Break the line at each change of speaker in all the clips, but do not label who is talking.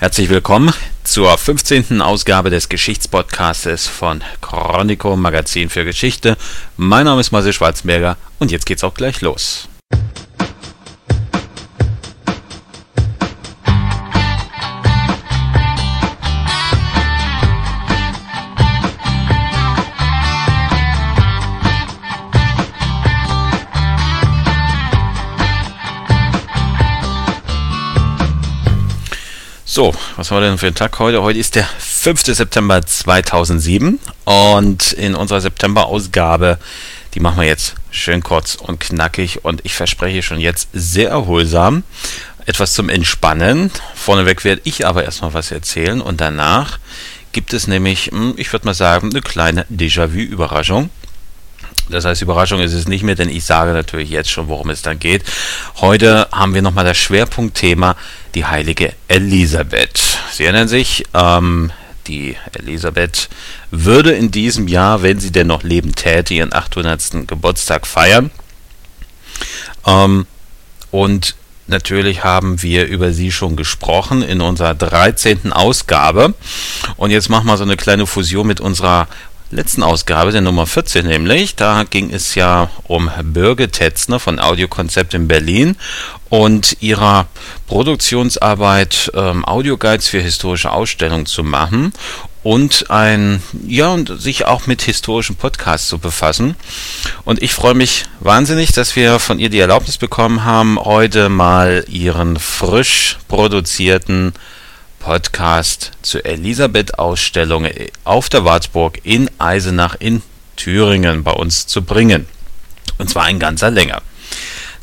Herzlich willkommen zur 15. Ausgabe des Geschichtspodcasts von Chronico Magazin für Geschichte. Mein Name ist Marcel Schwarzberger und jetzt geht's auch gleich los. So, was haben wir denn für einen Tag heute? Heute ist der 5. September 2007 und in unserer September-Ausgabe, die machen wir jetzt schön kurz und knackig und ich verspreche schon jetzt sehr erholsam. Etwas zum Entspannen. Vorneweg werde ich aber erstmal was erzählen und danach gibt es nämlich, hm, ich würde mal sagen, eine kleine Déjà-vu-Überraschung. Das heißt, Überraschung ist es nicht mehr, denn ich sage natürlich jetzt schon, worum es dann geht. Heute haben wir nochmal das Schwerpunktthema, die heilige Elisabeth. Sie erinnern sich, ähm, die Elisabeth würde in diesem Jahr, wenn sie denn noch leben täte, ihren 800. Geburtstag feiern. Ähm, und natürlich haben wir über sie schon gesprochen in unserer 13. Ausgabe. Und jetzt machen wir so eine kleine Fusion mit unserer letzten Ausgabe, der Nummer 14 nämlich. Da ging es ja um Birgit Tetzner von Audiokonzept in Berlin und ihrer Produktionsarbeit ähm, Audioguides für historische Ausstellungen zu machen und ein ja und sich auch mit historischen Podcasts zu befassen. Und ich freue mich wahnsinnig, dass wir von ihr die Erlaubnis bekommen haben, heute mal ihren frisch produzierten Podcast zur Elisabeth-Ausstellung auf der Wartburg in Eisenach in Thüringen bei uns zu bringen. Und zwar in ganzer Länge.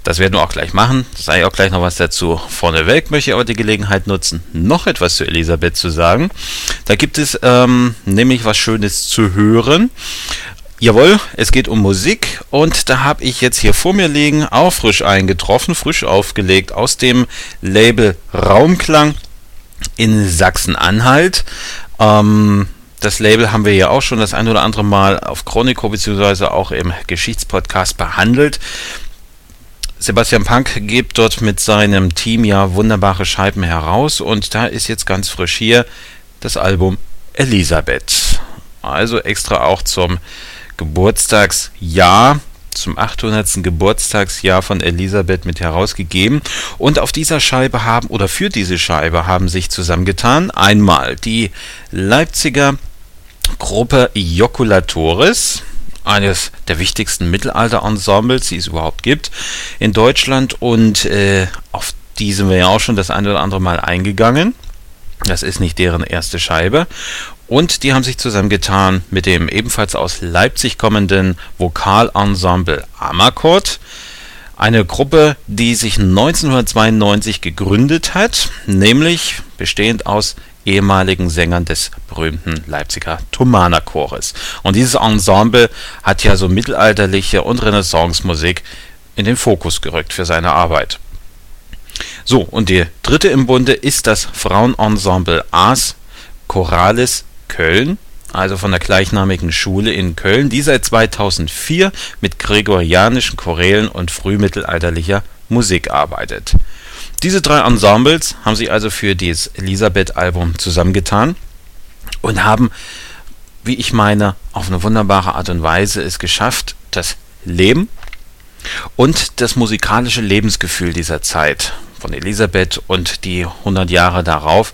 Das werden wir auch gleich machen. Sei auch gleich noch was dazu. Vorneweg möchte ich aber die Gelegenheit nutzen, noch etwas zu Elisabeth zu sagen. Da gibt es ähm, nämlich was Schönes zu hören. Jawohl, es geht um Musik und da habe ich jetzt hier vor mir liegen, auch frisch eingetroffen, frisch aufgelegt aus dem Label Raumklang in Sachsen-Anhalt. Ähm, das Label haben wir ja auch schon das ein oder andere Mal auf Chronico beziehungsweise auch im Geschichtspodcast behandelt. Sebastian Punk gibt dort mit seinem Team ja wunderbare Scheiben heraus und da ist jetzt ganz frisch hier das Album Elisabeth. Also extra auch zum Geburtstagsjahr zum 800. Geburtstagsjahr von Elisabeth mit herausgegeben. Und auf dieser Scheibe haben, oder für diese Scheibe haben sich zusammengetan, einmal die Leipziger Gruppe Joculatoris, eines der wichtigsten Mittelalter-Ensembles, die es überhaupt gibt in Deutschland. Und äh, auf die sind wir ja auch schon das eine oder andere Mal eingegangen. Das ist nicht deren erste Scheibe. Und die haben sich zusammengetan mit dem ebenfalls aus Leipzig kommenden Vokalensemble Amakord. Eine Gruppe, die sich 1992 gegründet hat, nämlich bestehend aus ehemaligen Sängern des berühmten Leipziger Thomaner Chores. Und dieses Ensemble hat ja so mittelalterliche und Renaissance-Musik in den Fokus gerückt für seine Arbeit. So, und die dritte im Bunde ist das Frauenensemble Ars Choralis Köln, also von der gleichnamigen Schule in Köln, die seit 2004 mit gregorianischen Chorälen und frühmittelalterlicher Musik arbeitet. Diese drei Ensembles haben sich also für dieses Elisabeth-Album zusammengetan und haben, wie ich meine, auf eine wunderbare Art und Weise es geschafft, das Leben und das musikalische Lebensgefühl dieser Zeit von Elisabeth und die 100 Jahre darauf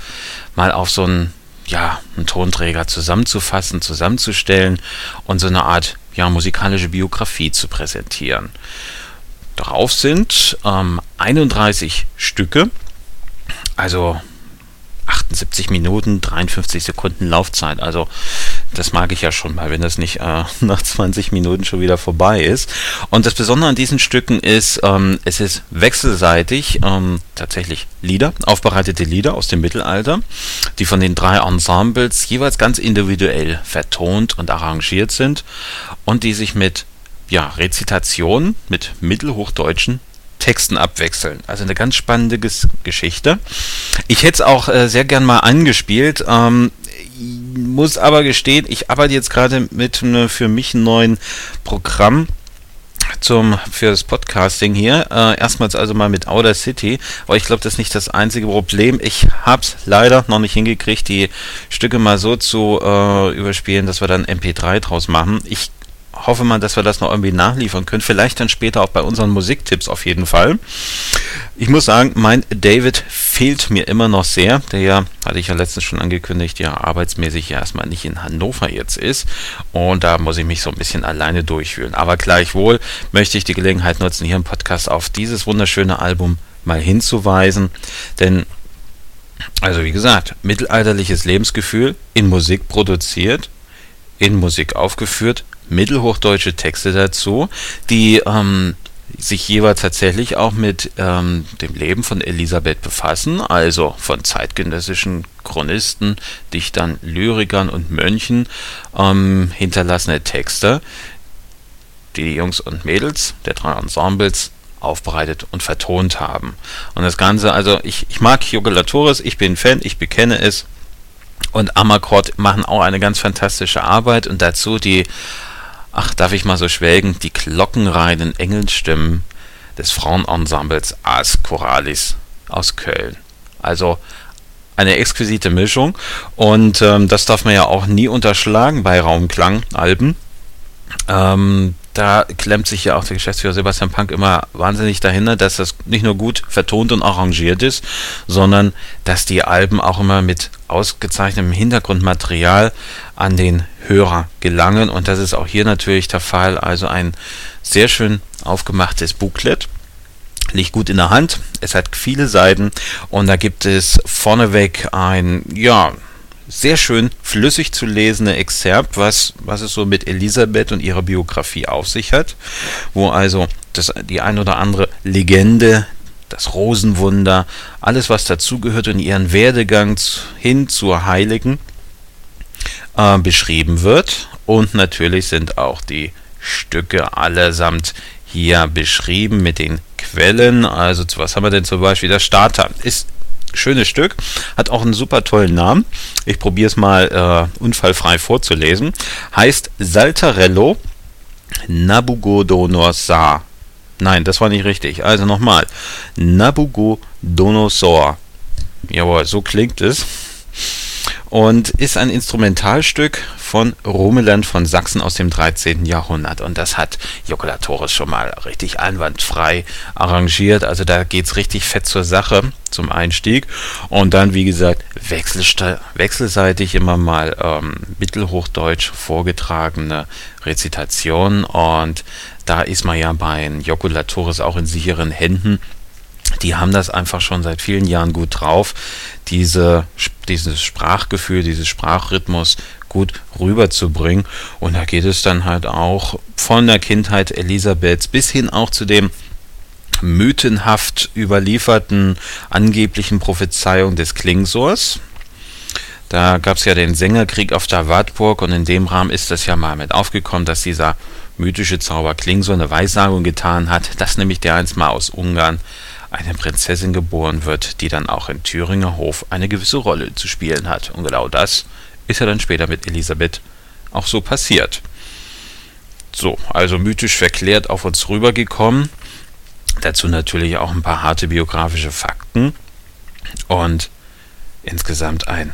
mal auf so einen ja, einen Tonträger zusammenzufassen, zusammenzustellen und so eine Art ja, musikalische Biografie zu präsentieren. Darauf sind ähm, 31 Stücke, also 78 Minuten, 53 Sekunden Laufzeit. Also das mag ich ja schon mal, wenn das nicht äh, nach 20 Minuten schon wieder vorbei ist. Und das Besondere an diesen Stücken ist, ähm, es ist wechselseitig ähm, tatsächlich Lieder, aufbereitete Lieder aus dem Mittelalter, die von den drei Ensembles jeweils ganz individuell vertont und arrangiert sind und die sich mit ja, Rezitation mit mittelhochdeutschen Texten abwechseln. Also eine ganz spannende Ges Geschichte. Ich hätte es auch äh, sehr gern mal angespielt. Ähm, muss aber gestehen, ich arbeite jetzt gerade mit einem für mich neuen Programm zum für das Podcasting hier. Äh, erstmals also mal mit Outer City, aber ich glaube, das ist nicht das einzige Problem. Ich habe es leider noch nicht hingekriegt, die Stücke mal so zu äh, überspielen, dass wir dann MP3 draus machen. Ich hoffe mal, dass wir das noch irgendwie nachliefern können. Vielleicht dann später auch bei unseren Musiktipps auf jeden Fall. Ich muss sagen, mein David fehlt mir immer noch sehr. Der ja, hatte ich ja letztens schon angekündigt, ja arbeitsmäßig ja erstmal nicht in Hannover jetzt ist. Und da muss ich mich so ein bisschen alleine durchfühlen. Aber gleichwohl möchte ich die Gelegenheit nutzen, hier im Podcast auf dieses wunderschöne Album mal hinzuweisen. Denn also wie gesagt, mittelalterliches Lebensgefühl in Musik produziert, in Musik aufgeführt, mittelhochdeutsche Texte dazu, die ähm, sich jeweils tatsächlich auch mit ähm, dem Leben von Elisabeth befassen, also von zeitgenössischen Chronisten, Dichtern, Lyrikern und Mönchen ähm, hinterlassene Texte, die die Jungs und Mädels der drei Ensembles aufbereitet und vertont haben. Und das Ganze, also ich, ich mag Jogulatoris, ich bin Fan, ich bekenne es. Und Amakord machen auch eine ganz fantastische Arbeit und dazu die ach, darf ich mal so schwelgen, die glockenreinen Engelstimmen des Frauenensembles Ars Choralis aus Köln. Also eine exquisite Mischung und ähm, das darf man ja auch nie unterschlagen bei Raumklang-Alben. Ähm, da klemmt sich ja auch der Geschäftsführer Sebastian Punk immer wahnsinnig dahinter, dass das nicht nur gut vertont und arrangiert ist, sondern dass die Alben auch immer mit ausgezeichnetem Hintergrundmaterial an den Hörer gelangen. Und das ist auch hier natürlich der Fall. Also ein sehr schön aufgemachtes Booklet liegt gut in der Hand. Es hat viele Seiten und da gibt es vorneweg ein, ja, sehr schön flüssig zu lesende Exzerpt, was, was es so mit Elisabeth und ihrer Biografie auf sich hat, wo also das, die ein oder andere Legende, das Rosenwunder, alles was dazugehört und ihren Werdegang hin zur Heiligen äh, beschrieben wird. Und natürlich sind auch die Stücke allesamt hier beschrieben mit den Quellen. Also was haben wir denn zum Beispiel? Der Starter ist schönes Stück, hat auch einen super tollen Namen. Ich probiere es mal äh, unfallfrei vorzulesen. Heißt Saltarello Nabucodonosor. Nein, das war nicht richtig. Also nochmal. Nabucodonosor. Jawohl, so klingt es und ist ein Instrumentalstück von Romeland von Sachsen aus dem 13. Jahrhundert. Und das hat Jokulatoris schon mal richtig einwandfrei arrangiert. Also da geht es richtig fett zur Sache zum Einstieg. Und dann, wie gesagt, wechselseitig immer mal ähm, mittelhochdeutsch vorgetragene Rezitation. Und da ist man ja bei Jokulatoris auch in sicheren Händen die haben das einfach schon seit vielen Jahren gut drauf, diese, dieses Sprachgefühl, dieses Sprachrhythmus gut rüberzubringen. Und da geht es dann halt auch von der Kindheit Elisabeths bis hin auch zu dem mythenhaft überlieferten angeblichen Prophezeiung des Klingsors. Da gab es ja den Sängerkrieg auf der Wartburg und in dem Rahmen ist das ja mal mit aufgekommen, dass dieser mythische Zauber Klingsor eine Weissagung getan hat, dass nämlich der einst mal aus Ungarn eine Prinzessin geboren wird, die dann auch in Thüringer Hof eine gewisse Rolle zu spielen hat. Und genau das ist ja dann später mit Elisabeth auch so passiert. So, also mythisch verklärt auf uns rübergekommen. Dazu natürlich auch ein paar harte biografische Fakten. Und insgesamt ein,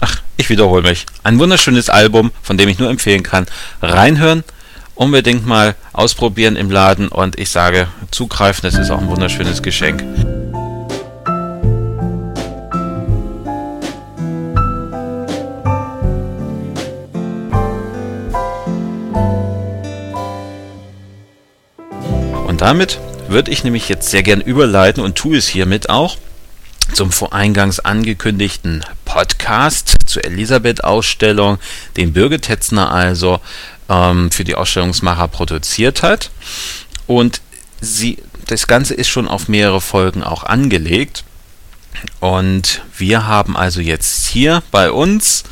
ach, ich wiederhole mich, ein wunderschönes Album, von dem ich nur empfehlen kann. Reinhören, unbedingt mal ausprobieren im Laden und ich sage, zugreifen, das ist auch ein wunderschönes Geschenk. Und damit würde ich nämlich jetzt sehr gern überleiten und tue es hiermit auch zum voreingangs angekündigten Podcast zur Elisabeth-Ausstellung, den Birgit Tetzner also ähm, für die Ausstellungsmacher produziert hat. Und sie, das Ganze ist schon auf mehrere Folgen auch angelegt. Und wir haben also jetzt hier bei uns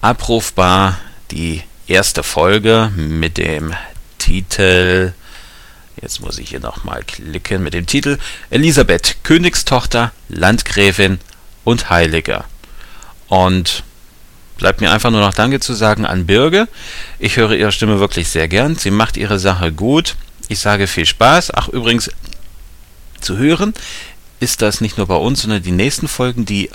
abrufbar die erste Folge mit dem Titel, jetzt muss ich hier nochmal klicken, mit dem Titel Elisabeth, Königstochter, Landgräfin und Heilige. Und bleibt mir einfach nur noch Danke zu sagen an Birge. Ich höre ihre Stimme wirklich sehr gern. Sie macht ihre Sache gut. Ich sage viel Spaß. Ach, übrigens, zu hören ist das nicht nur bei uns, sondern die nächsten Folgen, die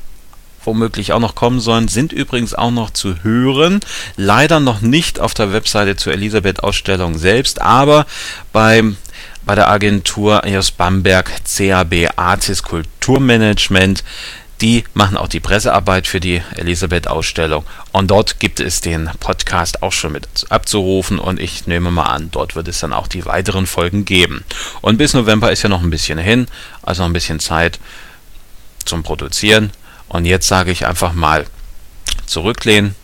womöglich auch noch kommen sollen, sind übrigens auch noch zu hören. Leider noch nicht auf der Webseite zur Elisabeth-Ausstellung selbst, aber beim bei der Agentur aus Bamberg CAB Artis Kulturmanagement. Die machen auch die Pressearbeit für die Elisabeth-Ausstellung. Und dort gibt es den Podcast auch schon mit abzurufen. Und ich nehme mal an, dort wird es dann auch die weiteren Folgen geben. Und bis November ist ja noch ein bisschen hin, also noch ein bisschen Zeit zum Produzieren. Und jetzt sage ich einfach mal zurücklehnen,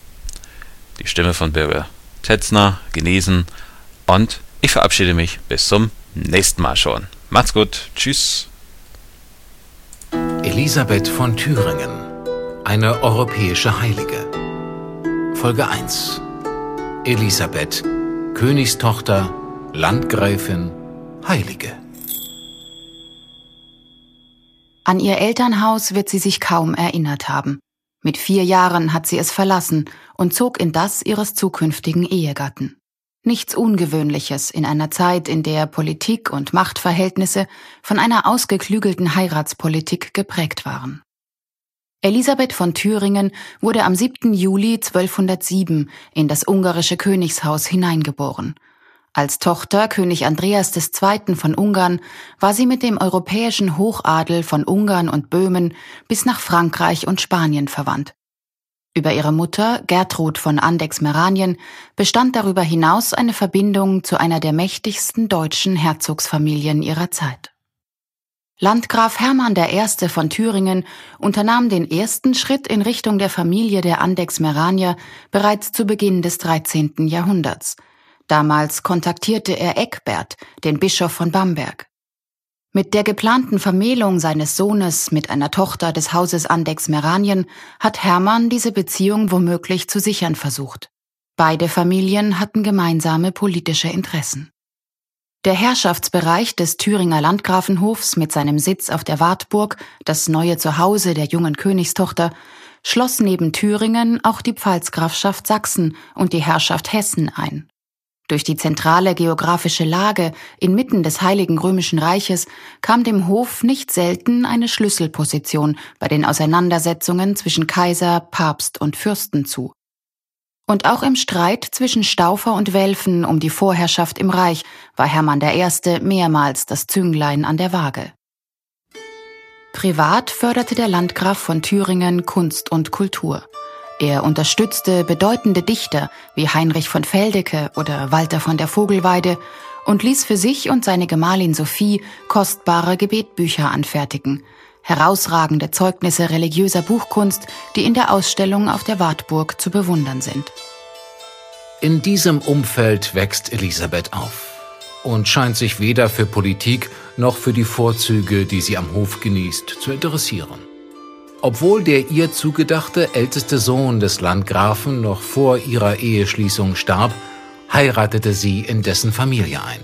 die Stimme von Birge Tetzner genießen und ich verabschiede mich bis zum nächsten Mal schon. Macht's gut. Tschüss.
Elisabeth von Thüringen. Eine europäische Heilige. Folge 1. Elisabeth, Königstochter, Landgräfin, Heilige.
An ihr Elternhaus wird sie sich kaum erinnert haben. Mit vier Jahren hat sie es verlassen und zog in das ihres zukünftigen Ehegatten. Nichts Ungewöhnliches in einer Zeit, in der Politik und Machtverhältnisse von einer ausgeklügelten Heiratspolitik geprägt waren. Elisabeth von Thüringen wurde am 7. Juli 1207 in das ungarische Königshaus hineingeboren. Als Tochter König Andreas II. von Ungarn war sie mit dem europäischen Hochadel von Ungarn und Böhmen bis nach Frankreich und Spanien verwandt. Über ihre Mutter, Gertrud von Andex-Meranien, bestand darüber hinaus eine Verbindung zu einer der mächtigsten deutschen Herzogsfamilien ihrer Zeit. Landgraf Hermann I. von Thüringen unternahm den ersten Schritt in Richtung der Familie der Andex-Meranier bereits zu Beginn des 13. Jahrhunderts. Damals kontaktierte er Eckbert, den Bischof von Bamberg. Mit der geplanten Vermählung seines Sohnes mit einer Tochter des Hauses Andex Meranien hat Hermann diese Beziehung womöglich zu sichern versucht. Beide Familien hatten gemeinsame politische Interessen. Der Herrschaftsbereich des Thüringer Landgrafenhofs mit seinem Sitz auf der Wartburg, das neue Zuhause der jungen Königstochter, schloss neben Thüringen auch die Pfalzgrafschaft Sachsen und die Herrschaft Hessen ein. Durch die zentrale geografische Lage inmitten des Heiligen Römischen Reiches kam dem Hof nicht selten eine Schlüsselposition bei den Auseinandersetzungen zwischen Kaiser, Papst und Fürsten zu. Und auch im Streit zwischen Staufer und Welfen um die Vorherrschaft im Reich war Hermann I. mehrmals das Zünglein an der Waage. Privat förderte der Landgraf von Thüringen Kunst und Kultur. Er unterstützte bedeutende Dichter wie Heinrich von Feldecke oder Walter von der Vogelweide und ließ für sich und seine Gemahlin Sophie kostbare Gebetbücher anfertigen, herausragende Zeugnisse religiöser Buchkunst, die in der Ausstellung auf der Wartburg zu bewundern sind.
In diesem Umfeld wächst Elisabeth auf und scheint sich weder für Politik noch für die Vorzüge, die sie am Hof genießt, zu interessieren. Obwohl der ihr zugedachte älteste Sohn des Landgrafen noch vor ihrer Eheschließung starb, heiratete sie in dessen Familie ein.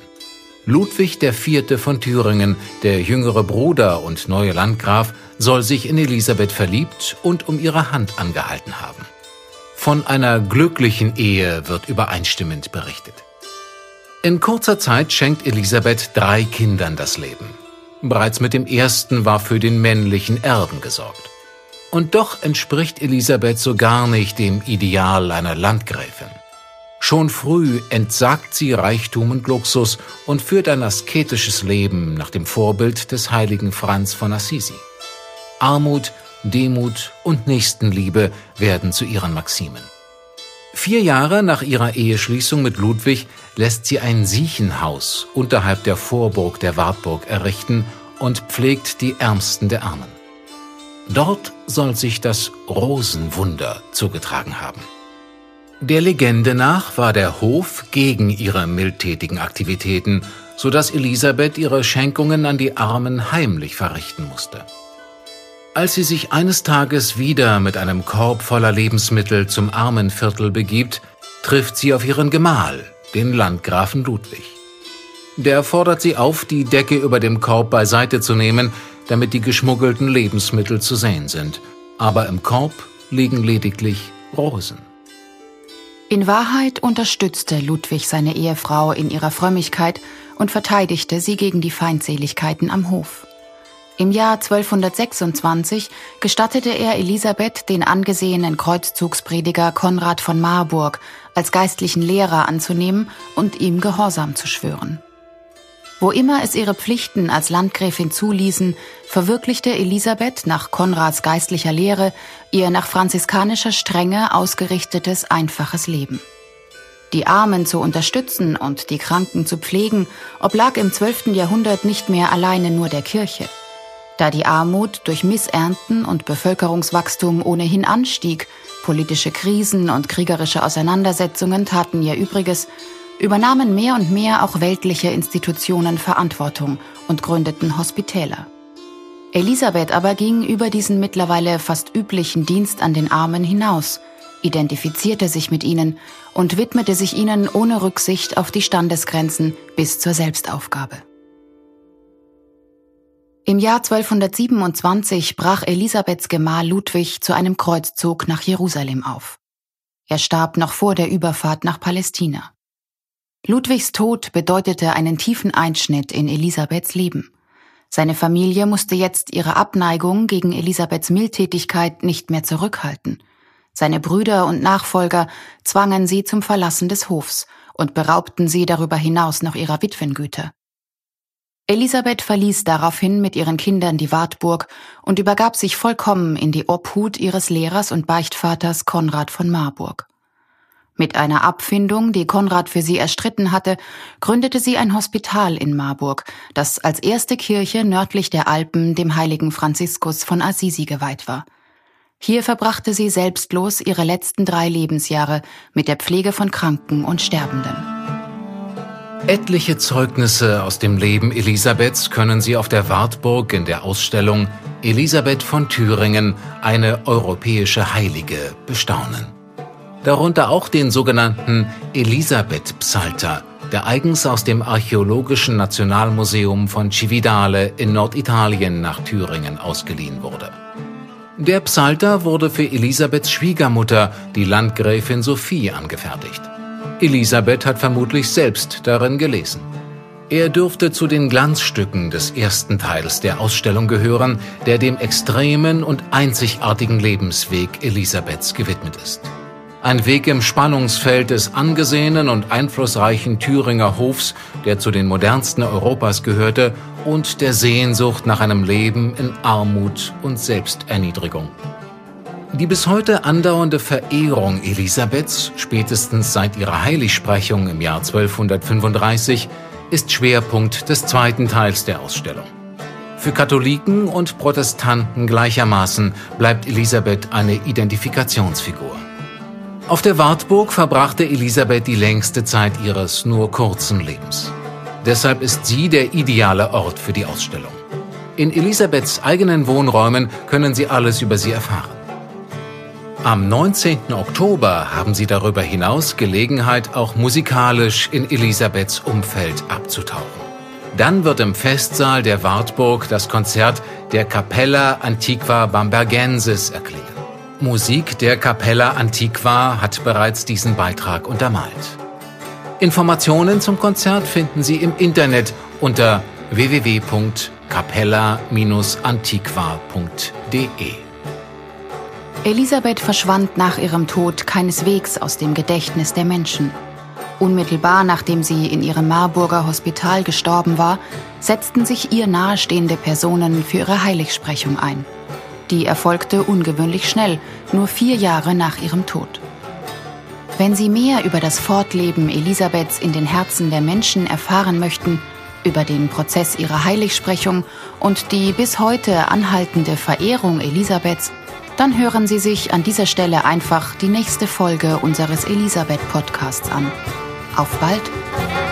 Ludwig IV. von Thüringen, der jüngere Bruder und neue Landgraf, soll sich in Elisabeth verliebt und um ihre Hand angehalten haben. Von einer glücklichen Ehe wird übereinstimmend berichtet. In kurzer Zeit schenkt Elisabeth drei Kindern das Leben. Bereits mit dem ersten war für den männlichen Erben gesorgt. Und doch entspricht Elisabeth so gar nicht dem Ideal einer Landgräfin. Schon früh entsagt sie Reichtum und Luxus und führt ein asketisches Leben nach dem Vorbild des heiligen Franz von Assisi. Armut, Demut und Nächstenliebe werden zu ihren Maximen. Vier Jahre nach ihrer Eheschließung mit Ludwig lässt sie ein Siechenhaus unterhalb der Vorburg der Wartburg errichten und pflegt die Ärmsten der Armen. Dort soll sich das Rosenwunder zugetragen haben. Der Legende nach war der Hof gegen ihre mildtätigen Aktivitäten, so dass Elisabeth ihre Schenkungen an die Armen heimlich verrichten musste. Als sie sich eines Tages wieder mit einem Korb voller Lebensmittel zum Armenviertel begibt, trifft sie auf ihren Gemahl, den Landgrafen Ludwig. Der fordert sie auf, die Decke über dem Korb beiseite zu nehmen, damit die geschmuggelten Lebensmittel zu sehen sind. Aber im Korb liegen lediglich Rosen.
In Wahrheit unterstützte Ludwig seine Ehefrau in ihrer Frömmigkeit und verteidigte sie gegen die Feindseligkeiten am Hof. Im Jahr 1226 gestattete er Elisabeth, den angesehenen Kreuzzugsprediger Konrad von Marburg als geistlichen Lehrer anzunehmen und ihm Gehorsam zu schwören. Wo immer es ihre Pflichten als Landgräfin zuließen, verwirklichte Elisabeth nach Konrads geistlicher Lehre ihr nach franziskanischer Strenge ausgerichtetes einfaches Leben. Die Armen zu unterstützen und die Kranken zu pflegen, oblag im 12. Jahrhundert nicht mehr alleine nur der Kirche. Da die Armut durch Missernten und Bevölkerungswachstum ohnehin anstieg, politische Krisen und kriegerische Auseinandersetzungen taten ihr Übriges, übernahmen mehr und mehr auch weltliche Institutionen Verantwortung und gründeten Hospitäler. Elisabeth aber ging über diesen mittlerweile fast üblichen Dienst an den Armen hinaus, identifizierte sich mit ihnen und widmete sich ihnen ohne Rücksicht auf die Standesgrenzen bis zur Selbstaufgabe. Im Jahr 1227 brach Elisabeths Gemahl Ludwig zu einem Kreuzzug nach Jerusalem auf. Er starb noch vor der Überfahrt nach Palästina. Ludwigs Tod bedeutete einen tiefen Einschnitt in Elisabeths Leben. Seine Familie musste jetzt ihre Abneigung gegen Elisabeths Mildtätigkeit nicht mehr zurückhalten. Seine Brüder und Nachfolger zwangen sie zum Verlassen des Hofs und beraubten sie darüber hinaus noch ihrer Witwengüter. Elisabeth verließ daraufhin mit ihren Kindern die Wartburg und übergab sich vollkommen in die Obhut ihres Lehrers und Beichtvaters Konrad von Marburg. Mit einer Abfindung, die Konrad für sie erstritten hatte, gründete sie ein Hospital in Marburg, das als erste Kirche nördlich der Alpen dem heiligen Franziskus von Assisi geweiht war. Hier verbrachte sie selbstlos ihre letzten drei Lebensjahre mit der Pflege von Kranken und Sterbenden.
Etliche Zeugnisse aus dem Leben Elisabeths können Sie auf der Wartburg in der Ausstellung Elisabeth von Thüringen, eine europäische Heilige, bestaunen darunter auch den sogenannten Elisabeth-Psalter, der eigens aus dem Archäologischen Nationalmuseum von Cividale in Norditalien nach Thüringen ausgeliehen wurde. Der Psalter wurde für Elisabeths Schwiegermutter, die Landgräfin Sophie, angefertigt. Elisabeth hat vermutlich selbst darin gelesen. Er dürfte zu den Glanzstücken des ersten Teils der Ausstellung gehören, der dem extremen und einzigartigen Lebensweg Elisabeths gewidmet ist. Ein Weg im Spannungsfeld des angesehenen und einflussreichen Thüringer Hofs, der zu den modernsten Europas gehörte, und der Sehnsucht nach einem Leben in Armut und Selbsterniedrigung. Die bis heute andauernde Verehrung Elisabeths, spätestens seit ihrer Heiligsprechung im Jahr 1235, ist Schwerpunkt des zweiten Teils der Ausstellung. Für Katholiken und Protestanten gleichermaßen bleibt Elisabeth eine Identifikationsfigur. Auf der Wartburg verbrachte Elisabeth die längste Zeit ihres nur kurzen Lebens. Deshalb ist sie der ideale Ort für die Ausstellung. In Elisabeths eigenen Wohnräumen können Sie alles über sie erfahren. Am 19. Oktober haben Sie darüber hinaus Gelegenheit, auch musikalisch in Elisabeths Umfeld abzutauchen. Dann wird im Festsaal der Wartburg das Konzert der Capella Antiqua Bambergensis erklingen. Musik der Capella Antiqua hat bereits diesen Beitrag untermalt. Informationen zum Konzert finden Sie im Internet unter www.capella-antiqua.de.
Elisabeth verschwand nach ihrem Tod keineswegs aus dem Gedächtnis der Menschen. Unmittelbar nachdem sie in ihrem Marburger Hospital gestorben war, setzten sich ihr nahestehende Personen für ihre Heiligsprechung ein. Die erfolgte ungewöhnlich schnell, nur vier Jahre nach ihrem Tod. Wenn Sie mehr über das Fortleben Elisabeths in den Herzen der Menschen erfahren möchten, über den Prozess ihrer Heiligsprechung und die bis heute anhaltende Verehrung Elisabeths, dann hören Sie sich an dieser Stelle einfach die nächste Folge unseres Elisabeth-Podcasts an. Auf bald!